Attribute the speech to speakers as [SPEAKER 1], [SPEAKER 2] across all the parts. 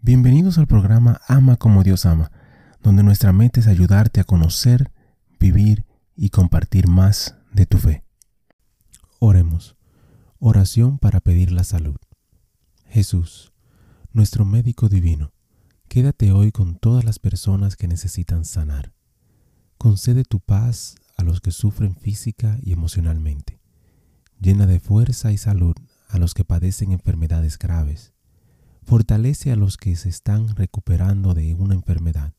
[SPEAKER 1] Bienvenidos al programa Ama como Dios ama, donde nuestra meta es ayudarte a conocer, vivir y compartir más de tu fe. Oremos. Oración para pedir la salud. Jesús, nuestro médico divino, quédate hoy con todas las personas que necesitan sanar. Concede tu paz a los que sufren física y emocionalmente. Llena de fuerza y salud a los que padecen enfermedades graves. Fortalece a los que se están recuperando de una enfermedad.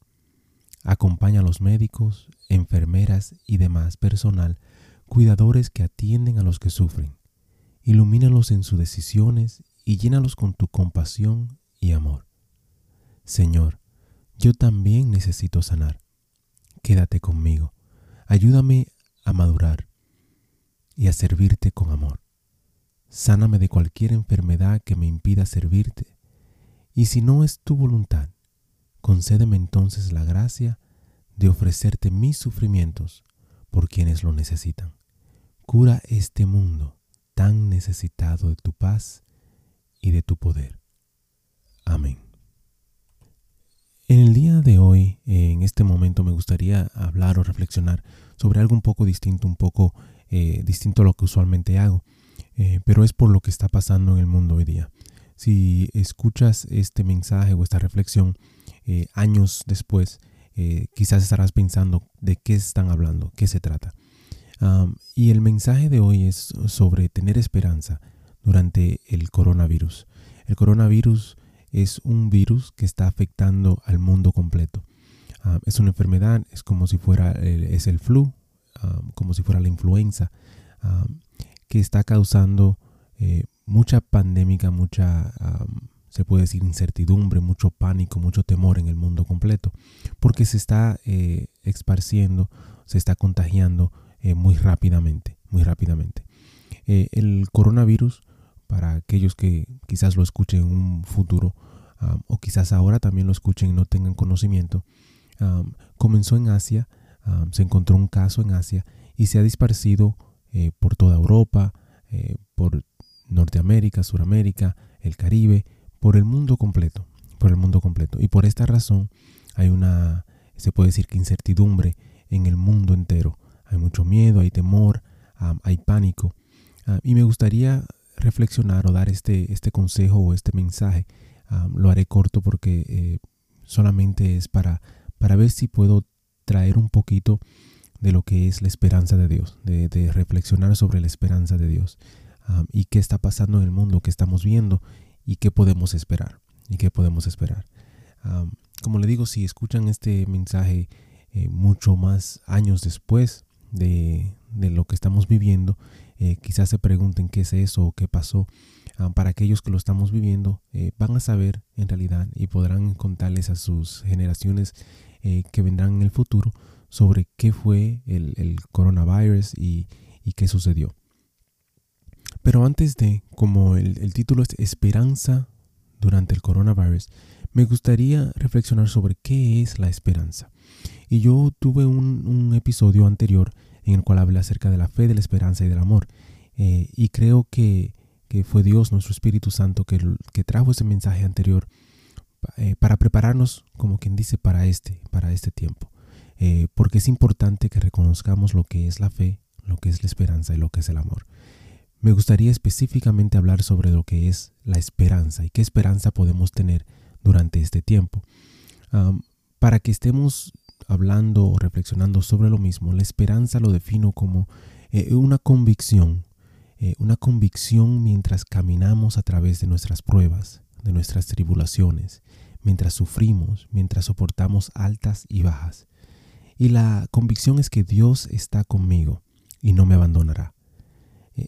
[SPEAKER 1] Acompaña a los médicos, enfermeras y demás personal, cuidadores que atienden a los que sufren. Ilumínalos en sus decisiones y llénalos con tu compasión y amor. Señor, yo también necesito sanar. Quédate conmigo. Ayúdame a madurar y a servirte con amor. Sáname de cualquier enfermedad que me impida servirte. Y si no es tu voluntad, concédeme entonces la gracia de ofrecerte mis sufrimientos por quienes lo necesitan. Cura este mundo tan necesitado de tu paz y de tu poder. Amén. En el día de hoy, en este momento, me gustaría hablar o reflexionar sobre algo un poco distinto, un poco eh, distinto a lo que usualmente hago. Eh, pero es por lo que está pasando en el mundo hoy día. Si escuchas este mensaje o esta reflexión eh, años después, eh, quizás estarás pensando de qué están hablando, qué se trata. y el mensaje de hoy es sobre tener esperanza durante el coronavirus. El coronavirus es un virus que está afectando al mundo completo. es una enfermedad, es como si fuera es el flu, como si fuera la influenza que está causando eh, mucha pandémica, mucha, se puede decir, incertidumbre, mucho pánico, mucho temor en el mundo completo, porque se está eh, esparciendo, se está contagiando eh, muy rápidamente, muy rápidamente. el coronavirus, para aquellos que quizás lo escuchen en un futuro, o quizás ahora también lo escuchen y no tengan conocimiento, comenzó en Asia, se encontró un caso en Asia y se ha disparcido eh, por toda Europa, eh, por Norteamérica, Suramérica, el Caribe, por el mundo completo, por el mundo completo. Y por esta razón hay una, se puede decir que incertidumbre en el mundo entero. Hay mucho miedo, hay temor, hay pánico. Ah, y me gustaría reflexionar o dar este, este consejo o este mensaje. lo haré corto porque eh, solamente es para, para ver si puedo traer un poquito de lo que es la esperanza de Dios, de, reflexionar sobre la esperanza de Dios y qué está pasando en el mundo, qué estamos viendo y qué podemos esperar. Y qué podemos esperar. como le digo, si escuchan este mensaje eh, mucho más años después de, lo que estamos viviendo, eh, quizás se pregunten qué es eso o qué pasó. para aquellos que lo estamos viviendo, eh, van a saber en realidad y podrán contarles a sus generaciones que vendrán en el futuro sobre qué fue el, coronavirus y, qué sucedió. Pero antes de, como el, título es Esperanza durante el coronavirus, me gustaría reflexionar sobre qué es la esperanza. Y yo tuve un, episodio anterior en el cual hablé acerca de la fe, de la esperanza y del amor. Eh, y creo que, fue Dios, nuestro Espíritu Santo, que, trajo ese mensaje anterior eh, para prepararnos, como quien dice, para este, para este tiempo. Eh, porque es importante que reconozcamos lo que es la fe, lo que es la esperanza y lo que es el amor. Me gustaría específicamente hablar sobre lo que es la esperanza y qué esperanza podemos tener durante este tiempo. para que estemos hablando o reflexionando sobre lo mismo, la esperanza lo defino como eh, una convicción, eh, una convicción mientras caminamos a través de nuestras pruebas, de nuestras tribulaciones, mientras sufrimos, mientras soportamos altas y bajas. Y la convicción es que Dios está conmigo y no me abandonará.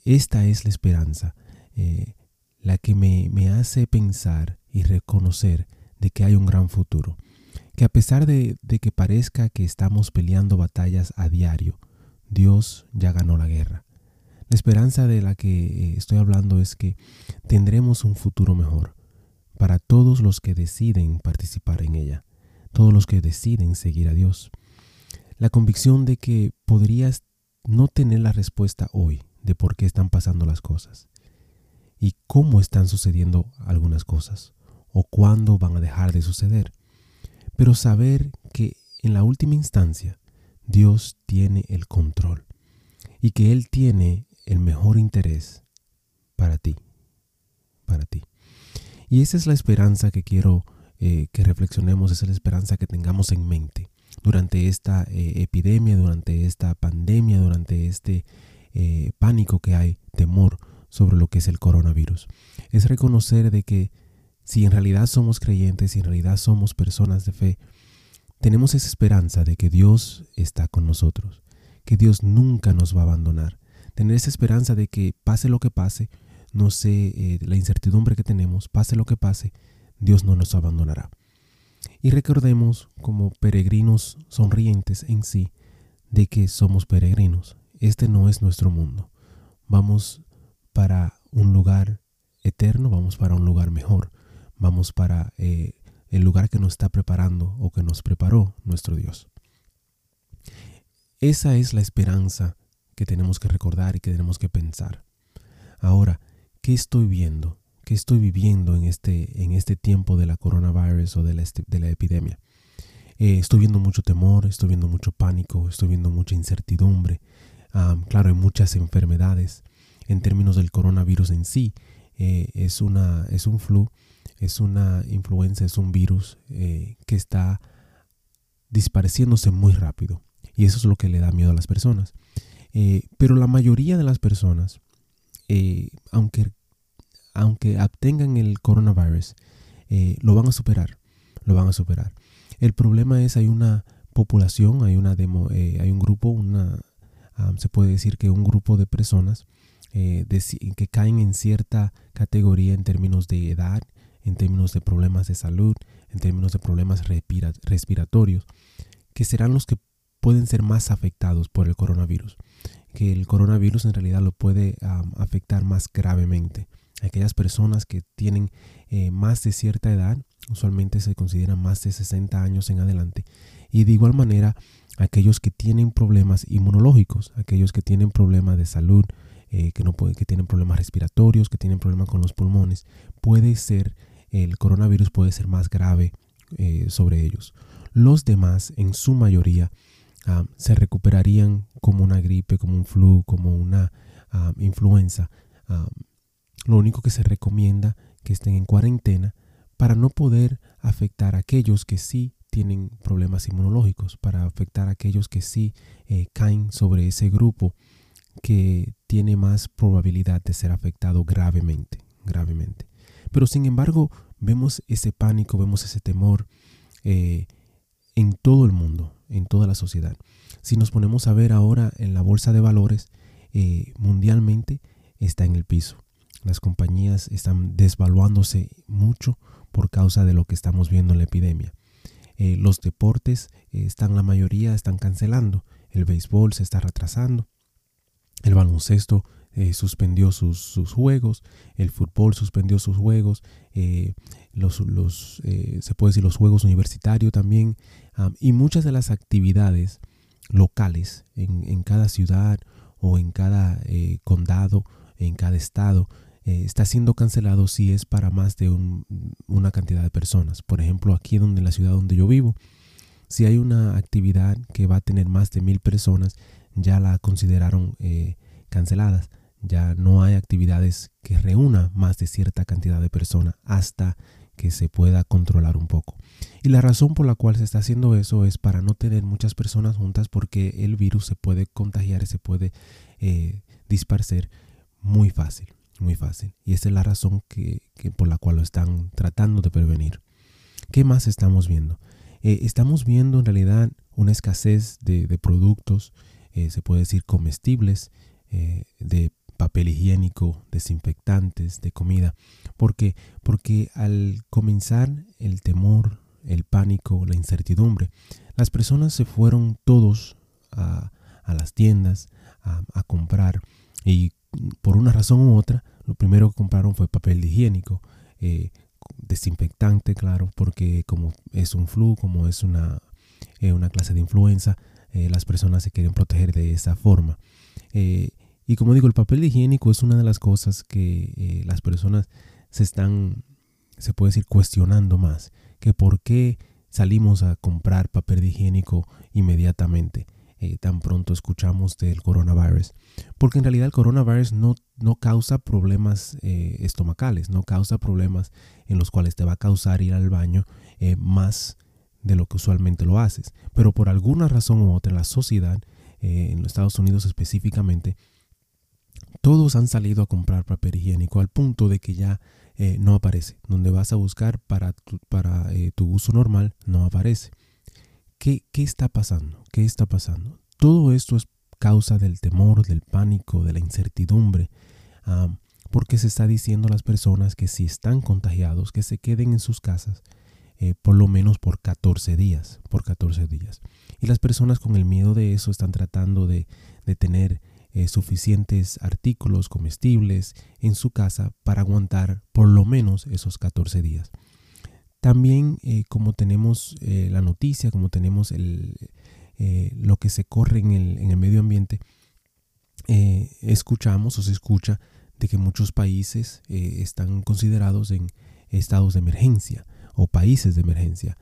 [SPEAKER 1] Esta es la esperanza, eh, la que me, me hace pensar y reconocer de que hay un gran futuro. Que a pesar de, de que parezca que estamos peleando batallas a diario, Dios ya ganó la guerra. La esperanza de la que eh, estoy hablando es que tendremos un futuro mejor para todos los que deciden participar en ella, todos los que deciden seguir a Dios la convicción de que podrías no tener la respuesta hoy de por qué están pasando las cosas y cómo están sucediendo algunas cosas o cuándo van a dejar de suceder. Pero saber que en la última instancia Dios tiene el control y que Él tiene el mejor interés para ti, para ti. Y esa es la esperanza que quiero eh, que reflexionemos, esa es la esperanza que tengamos en mente durante esta eh, epidemia, durante esta pandemia, durante este eh, pánico que hay, temor sobre lo que es el coronavirus. Es reconocer de que si en realidad somos creyentes, si en realidad somos personas de fe, tenemos esa esperanza de que Dios está con nosotros, que Dios nunca nos va a abandonar. Tener esa esperanza de que pase lo que pase, no sé, eh, la incertidumbre que tenemos, pase lo que pase, Dios no nos abandonará. Y recordemos como peregrinos sonrientes en sí de que somos peregrinos. Este no es nuestro mundo. Vamos para un lugar eterno, vamos para un lugar mejor, vamos para eh, el lugar que nos está preparando o que nos preparó nuestro Dios. Esa es la esperanza que tenemos que recordar y que tenemos que pensar. Ahora, ¿qué estoy viendo? ¿Qué estoy viviendo en este, en este tiempo de la coronavirus o de la, de la epidemia? Eh, estoy viendo mucho temor, estoy viendo mucho pánico, estoy viendo mucha incertidumbre. Claro, hay muchas enfermedades. En términos del coronavirus en sí, eh, es, una, es un flu, es una influenza, es un virus eh, que está dispareciéndose muy rápido. Y eso es lo que le da miedo a las personas. pero la mayoría de las personas, aunque aunque obtengan el coronavirus, eh, lo van a superar, lo van a superar. El problema es hay una población, hay una demo, eh, hay un grupo, una, se puede decir que un grupo de personas eh, que caen en cierta categoría en términos de edad, en términos de problemas de salud, en términos de problemas respiratorios, que serán los que pueden ser más afectados por el coronavirus, que el coronavirus en realidad lo puede afectar más gravemente. Aquellas personas que tienen eh, más de cierta edad, usualmente se consideran más de 60 años en adelante, y de igual manera aquellos que tienen problemas inmunológicos, aquellos que tienen problemas de salud, eh, que, no que tienen problemas respiratorios, que tienen problemas con los pulmones, puede ser, el coronavirus puede ser más grave eh, sobre ellos. Los demás, en su mayoría, ah, se recuperarían como una gripe, como un flu, como una ah, influenza. Ah, lo único que se recomienda que estén en cuarentena para no poder afectar a aquellos que sí tienen problemas inmunológicos, para afectar a aquellos que sí eh, caen sobre ese grupo que tiene más probabilidad de ser afectado gravemente, gravemente. Pero sin embargo, vemos ese pánico, vemos ese temor eh, en todo el mundo, en toda la sociedad. Si nos ponemos a ver ahora en la bolsa de valores, eh, mundialmente está en el piso. Las compañías están desvaluándose mucho por causa de lo que estamos viendo en la epidemia. Eh, los deportes eh, están, la mayoría están cancelando. El béisbol se está retrasando. El baloncesto eh, suspendió sus, juegos. El fútbol suspendió sus juegos. los, los se puede decir los juegos universitarios también. y muchas de las actividades locales en, en cada ciudad o en cada condado, en cada estado, eh, está siendo cancelado si es para más de una cantidad de personas. Por ejemplo, aquí en la ciudad donde yo vivo, si hay una actividad que va a tener más de mil personas, ya la consideraron eh, canceladas. Ya no hay actividades que reúna más de cierta cantidad de personas hasta que se pueda controlar un poco. Y la razón por la cual se está haciendo eso es para no tener muchas personas juntas porque el virus se puede contagiar y se puede eh, dispersar muy fácil muy fácil. Y esa es la razón que, por la cual lo están tratando de prevenir. ¿Qué más estamos viendo? Eh, estamos viendo en realidad una escasez de, productos, eh, se puede decir comestibles, eh, de papel higiénico, desinfectantes, de comida. ¿Por qué? Porque al comenzar el temor, el pánico, la incertidumbre, las personas se fueron todos a, las tiendas a, a comprar y por una razón u otra lo primero que compraron fue papel higiénico, eh, desinfectante, claro, porque como es un flu, como es una, eh, una clase de influenza, eh, las personas se quieren proteger de esa forma. y como digo, el papel higiénico es una de las cosas que las personas se están, se puede decir, cuestionando más que por qué salimos a comprar papel higiénico inmediatamente. Eh, tan pronto escuchamos del coronavirus. Porque en realidad el coronavirus no, no causa problemas eh, estomacales, no causa problemas en los cuales te va a causar ir al baño eh, más de lo que usualmente lo haces. Pero por alguna razón u otra, la sociedad, en los Estados Unidos específicamente, todos han salido a comprar papel higiénico al punto de que ya no aparece. Donde vas a buscar para para, tu uso normal, no aparece. ¿Qué, está pasando? ¿Qué está pasando? Todo esto es causa del temor, del pánico, de la incertidumbre, porque se está diciendo a las personas que si están contagiados, que se queden en sus casas eh, por lo menos por 14 días, por 14 días. Y las personas con el miedo de eso están tratando de, tener eh, suficientes artículos comestibles en su casa para aguantar por lo menos esos 14 días. También eh, como tenemos eh, la noticia, como tenemos eh, lo que se corre en el, en el medio ambiente, escuchamos o se escucha de que muchos países están considerados en estados de emergencia o países de emergencia.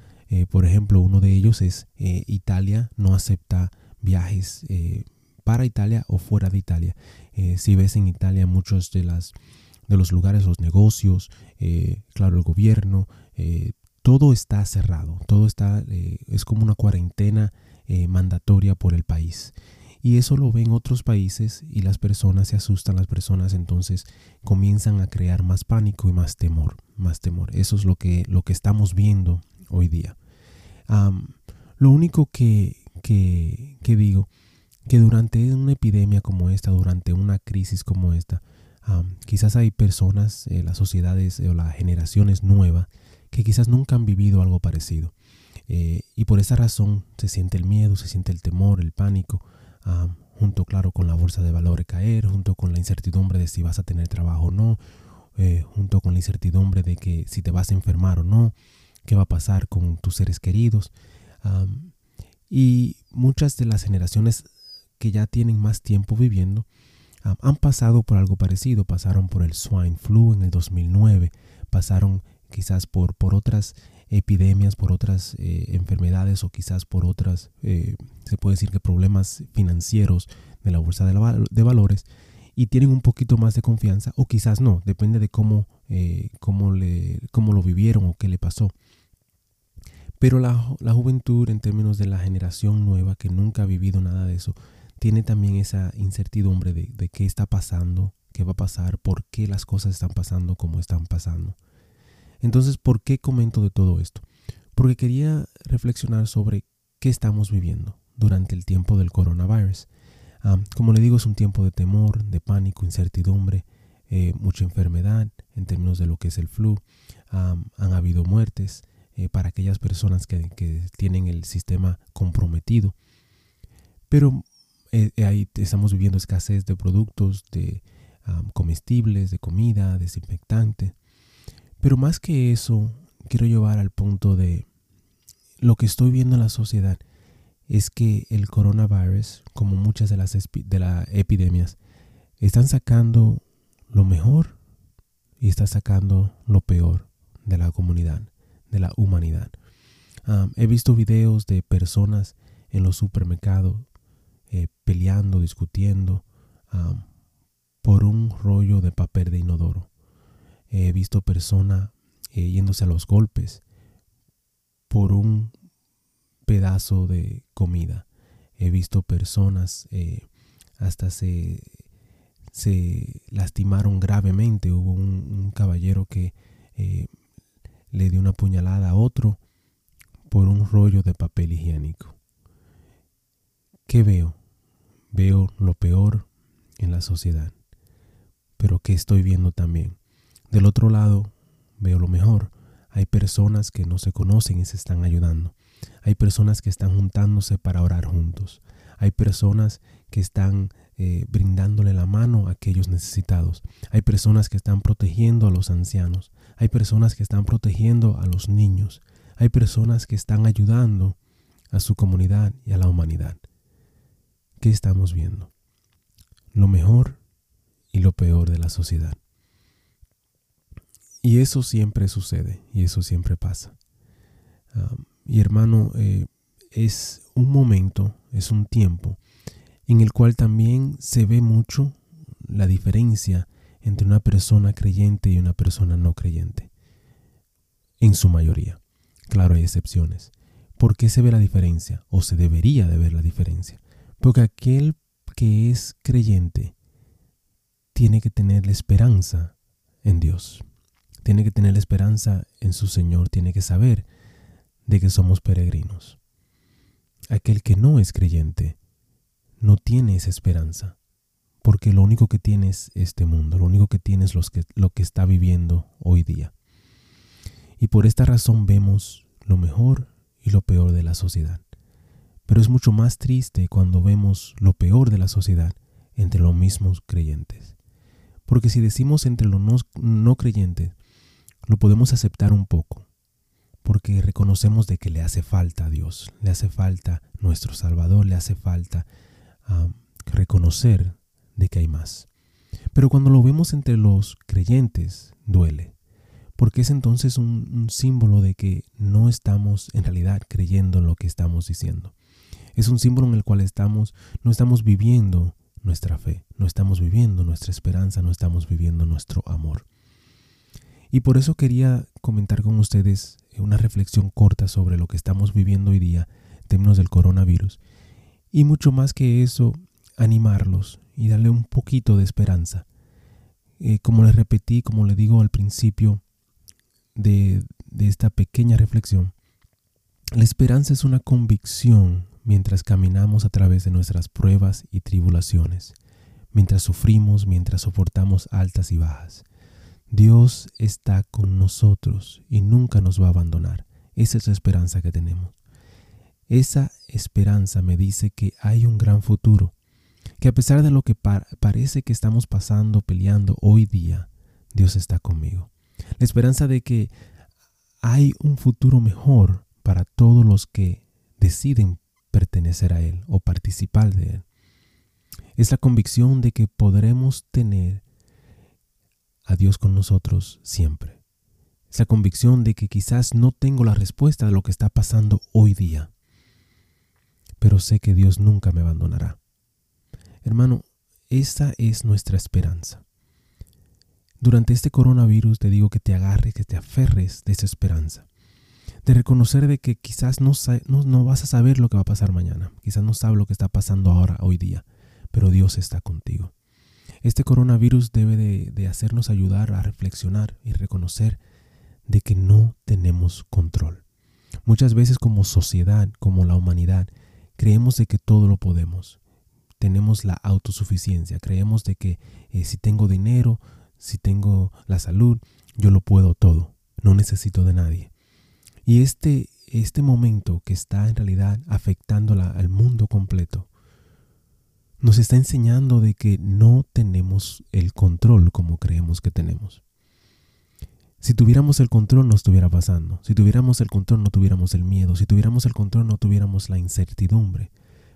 [SPEAKER 1] por ejemplo, uno de ellos es Italia no acepta viajes para Italia o fuera de Italia. si ves en Italia muchos de los lugares, los negocios, claro, el gobierno, eh, todo está cerrado, todo está, eh, es como una cuarentena eh, mandatoria por el país. Y eso lo ven otros países y las personas se asustan, las personas entonces comienzan a crear más pánico y más temor, más temor. Eso es lo que, lo que estamos viendo hoy día. lo único que, que, digo, que durante una epidemia como esta, durante una crisis como esta, quizás hay personas, las sociedades o las generaciones nuevas que quizás nunca han vivido algo parecido. Eh, y por esa razón se siente el miedo, se siente el temor, el pánico, ah, junto, claro, con la bolsa de valores caer, junto con la incertidumbre de si vas a tener trabajo o no, eh, junto con la incertidumbre de que si te vas a enfermar o no, qué va a pasar con tus seres queridos. y muchas de las generaciones que ya tienen más tiempo viviendo han pasado por algo parecido. Pasaron por el swine flu en el 2009, pasaron quizás por, por otras epidemias, por otras eh, enfermedades o quizás por otras, eh, se puede decir que problemas financieros de la bolsa de, valores y tienen un poquito más de confianza o quizás no, depende de cómo, eh, cómo, le, cómo lo vivieron o qué le pasó. Pero la, la, juventud en términos de la generación nueva que nunca ha vivido nada de eso, tiene también esa incertidumbre de, de qué está pasando, qué va a pasar, por qué las cosas están pasando como están pasando. Entonces, ¿por qué comento de todo esto? Porque quería reflexionar sobre qué estamos viviendo durante el tiempo del coronavirus. como le digo, es un tiempo de temor, de pánico, incertidumbre, eh, mucha enfermedad en términos de lo que es el flu. han habido muertes eh, para aquellas personas que, tienen el sistema comprometido. Pero eh, ahí estamos viviendo escasez de productos, de comestibles, de comida, desinfectante. Pero más que eso, quiero llevar al punto de lo que estoy viendo en la sociedad es que el coronavirus, como muchas de las, de epidemias, están sacando lo mejor y está sacando lo peor de la comunidad, de la humanidad. he visto videos de personas en los supermercados eh, peleando, discutiendo por un rollo de papel de inodoro. He visto personas eh, yéndose a los golpes por un pedazo de comida. He visto personas eh, hasta se, se lastimaron gravemente. Hubo un, caballero que eh, le dio una puñalada a otro por un rollo de papel higiénico. ¿Qué veo? Veo lo peor en la sociedad. Pero ¿qué estoy viendo también? Del otro lado, veo lo mejor. Hay personas que no se conocen y se están ayudando. Hay personas que están juntándose para orar juntos. Hay personas que están eh, brindándole la mano a aquellos necesitados. Hay personas que están protegiendo a los ancianos. Hay personas que están protegiendo a los niños. Hay personas que están ayudando a su comunidad y a la humanidad. ¿Qué estamos viendo? Lo mejor y lo peor de la sociedad. Y eso siempre sucede y eso siempre pasa. y hermano, eh, es un momento, es un tiempo en el cual también se ve mucho la diferencia entre una persona creyente y una persona no creyente. En su mayoría. Claro, hay excepciones. ¿Por qué se ve la diferencia? O se debería de ver la diferencia. Porque aquel que es creyente tiene que tener la esperanza en Dios. Tiene que tener esperanza en su Señor. Tiene que saber de que somos peregrinos. Aquel que no es creyente no tiene esa esperanza, porque lo único que tiene es este mundo, lo único que tiene es lo que está viviendo hoy día. Y por esta razón vemos lo mejor y lo peor de la sociedad. Pero es mucho más triste cuando vemos lo peor de la sociedad entre los mismos creyentes. Porque si decimos entre los no creyentes, lo podemos aceptar un poco, porque reconocemos de que le hace falta a Dios, le hace falta nuestro Salvador, le hace falta reconocer de que hay más. Pero cuando lo vemos entre los creyentes, duele, porque es entonces un, símbolo de que no estamos en realidad creyendo en lo que estamos diciendo. Es un símbolo en el cual estamos, no estamos viviendo nuestra fe, no estamos viviendo nuestra esperanza, no estamos viviendo nuestro amor. Y por eso quería comentar con ustedes una reflexión corta sobre lo que estamos viviendo hoy día en términos del coronavirus y mucho más que eso, animarlos y darle un poquito de esperanza. Eh, como les repetí, como le digo al principio de, de esta pequeña reflexión, la esperanza es una convicción mientras caminamos a través de nuestras pruebas y tribulaciones, mientras sufrimos, mientras soportamos altas y bajas. Dios está con nosotros y nunca nos va a abandonar. Esa es la esperanza que tenemos. Esa esperanza me dice que hay un gran futuro, que a pesar de lo que parece que estamos pasando, peleando hoy día, Dios está conmigo. La esperanza de que hay un futuro mejor para todos los que deciden pertenecer a Él o participar de Él. Es la convicción de que podremos tener a Dios con nosotros siempre. Es la convicción de que quizás no tengo la respuesta de lo que está pasando hoy día, pero sé que Dios nunca me abandonará. Hermano, esa es nuestra esperanza. Durante este coronavirus te digo que te agarres, que te aferres de esa esperanza. De reconocer de que quizás no, no, vas a saber lo que va a pasar mañana. Quizás no sabes lo que está pasando ahora, hoy día. Pero Dios está contigo. Este coronavirus debe de, hacernos ayudar a reflexionar y reconocer de que no tenemos control. Muchas veces como sociedad, como la humanidad, creemos de que todo lo podemos. Tenemos la autosuficiencia, creemos de que eh, si tengo dinero, si tengo la salud, yo lo puedo todo, no necesito de nadie. Y este, este momento que está en realidad afectando al mundo completo, nos está enseñando de que no tenemos el control como creemos que tenemos. Si tuviéramos el control no estuviera pasando. Si tuviéramos el control no tuviéramos el miedo. Si tuviéramos el control no tuviéramos la incertidumbre.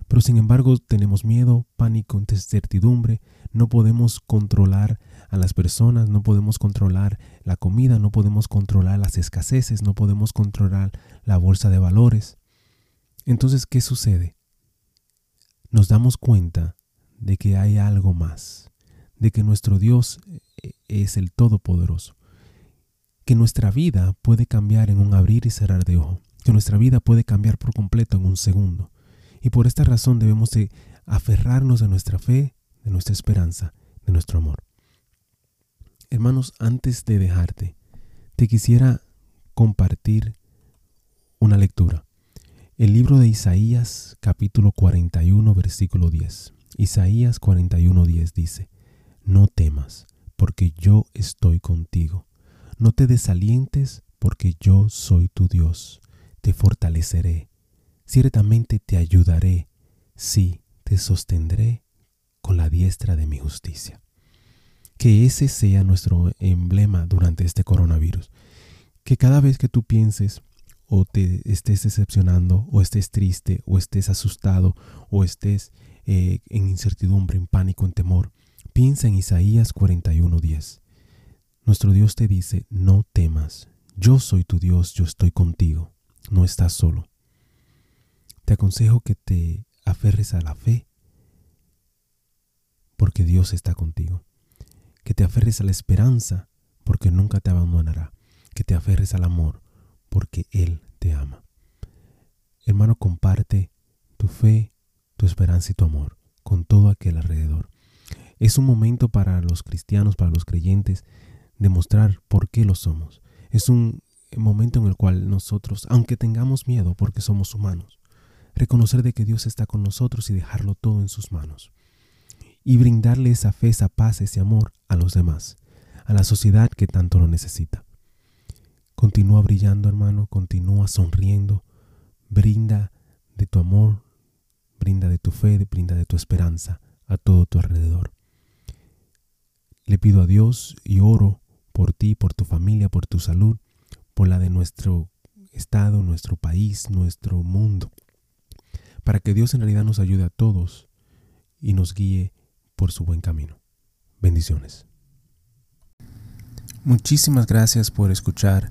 [SPEAKER 1] Pero sin embargo tenemos miedo, pánico, incertidumbre. No podemos controlar a las personas, no podemos controlar la comida, no podemos controlar las escaseces, no podemos controlar la bolsa de valores. Entonces, ¿qué sucede? Nos damos cuenta de que hay algo más, de que nuestro Dios eh, es el Todopoderoso que nuestra vida puede cambiar en un abrir y cerrar de ojo, que nuestra vida puede cambiar por completo en un segundo. Y por esta razón debemos de aferrarnos a nuestra fe, de nuestra esperanza, de nuestro amor. Hermanos, antes de dejarte, te quisiera compartir una lectura. El libro de Isaías capítulo 41 versículo 10. Isaías 41 10 dice, No temas, porque yo estoy contigo no te desalientes, porque yo soy tu Dios. Te fortaleceré. Ciertamente te ayudaré. Sí, te sostendré con la diestra de mi justicia. Que ese sea nuestro emblema durante este coronavirus. Que cada vez que tú pienses o te estés decepcionando o estés triste o estés asustado o estés eh, en incertidumbre, en pánico, en temor, piensa en Isaías 41:10 Nuestro Dios te dice, no temas, yo soy tu Dios, yo estoy contigo, no estás solo. Te aconsejo que te aferres a la fe, porque Dios está contigo. Que te aferres a la esperanza, porque nunca te abandonará. Que te aferres al amor, porque Él te ama. Hermano, comparte tu fe, tu esperanza y tu amor con todo aquel alrededor. Es un momento para los cristianos, para los creyentes, demostrar por qué lo somos. Es un momento en el cual nosotros, aunque tengamos miedo porque somos humanos, reconocer de que Dios está con nosotros y dejarlo todo en sus manos. Y brindarle esa fe, esa paz, ese amor a los demás, a la sociedad que tanto lo necesita. Continúa brillando, hermano, continúa sonriendo, brinda de tu amor, brinda de tu fe, brinda de tu esperanza a todo tu alrededor. Le pido a Dios y oro por ti, por tu familia, por tu salud, por la de nuestro estado, nuestro país, nuestro mundo, para que Dios en realidad nos ayude a todos y nos guíe por su buen camino. Bendiciones. Muchísimas gracias por escuchar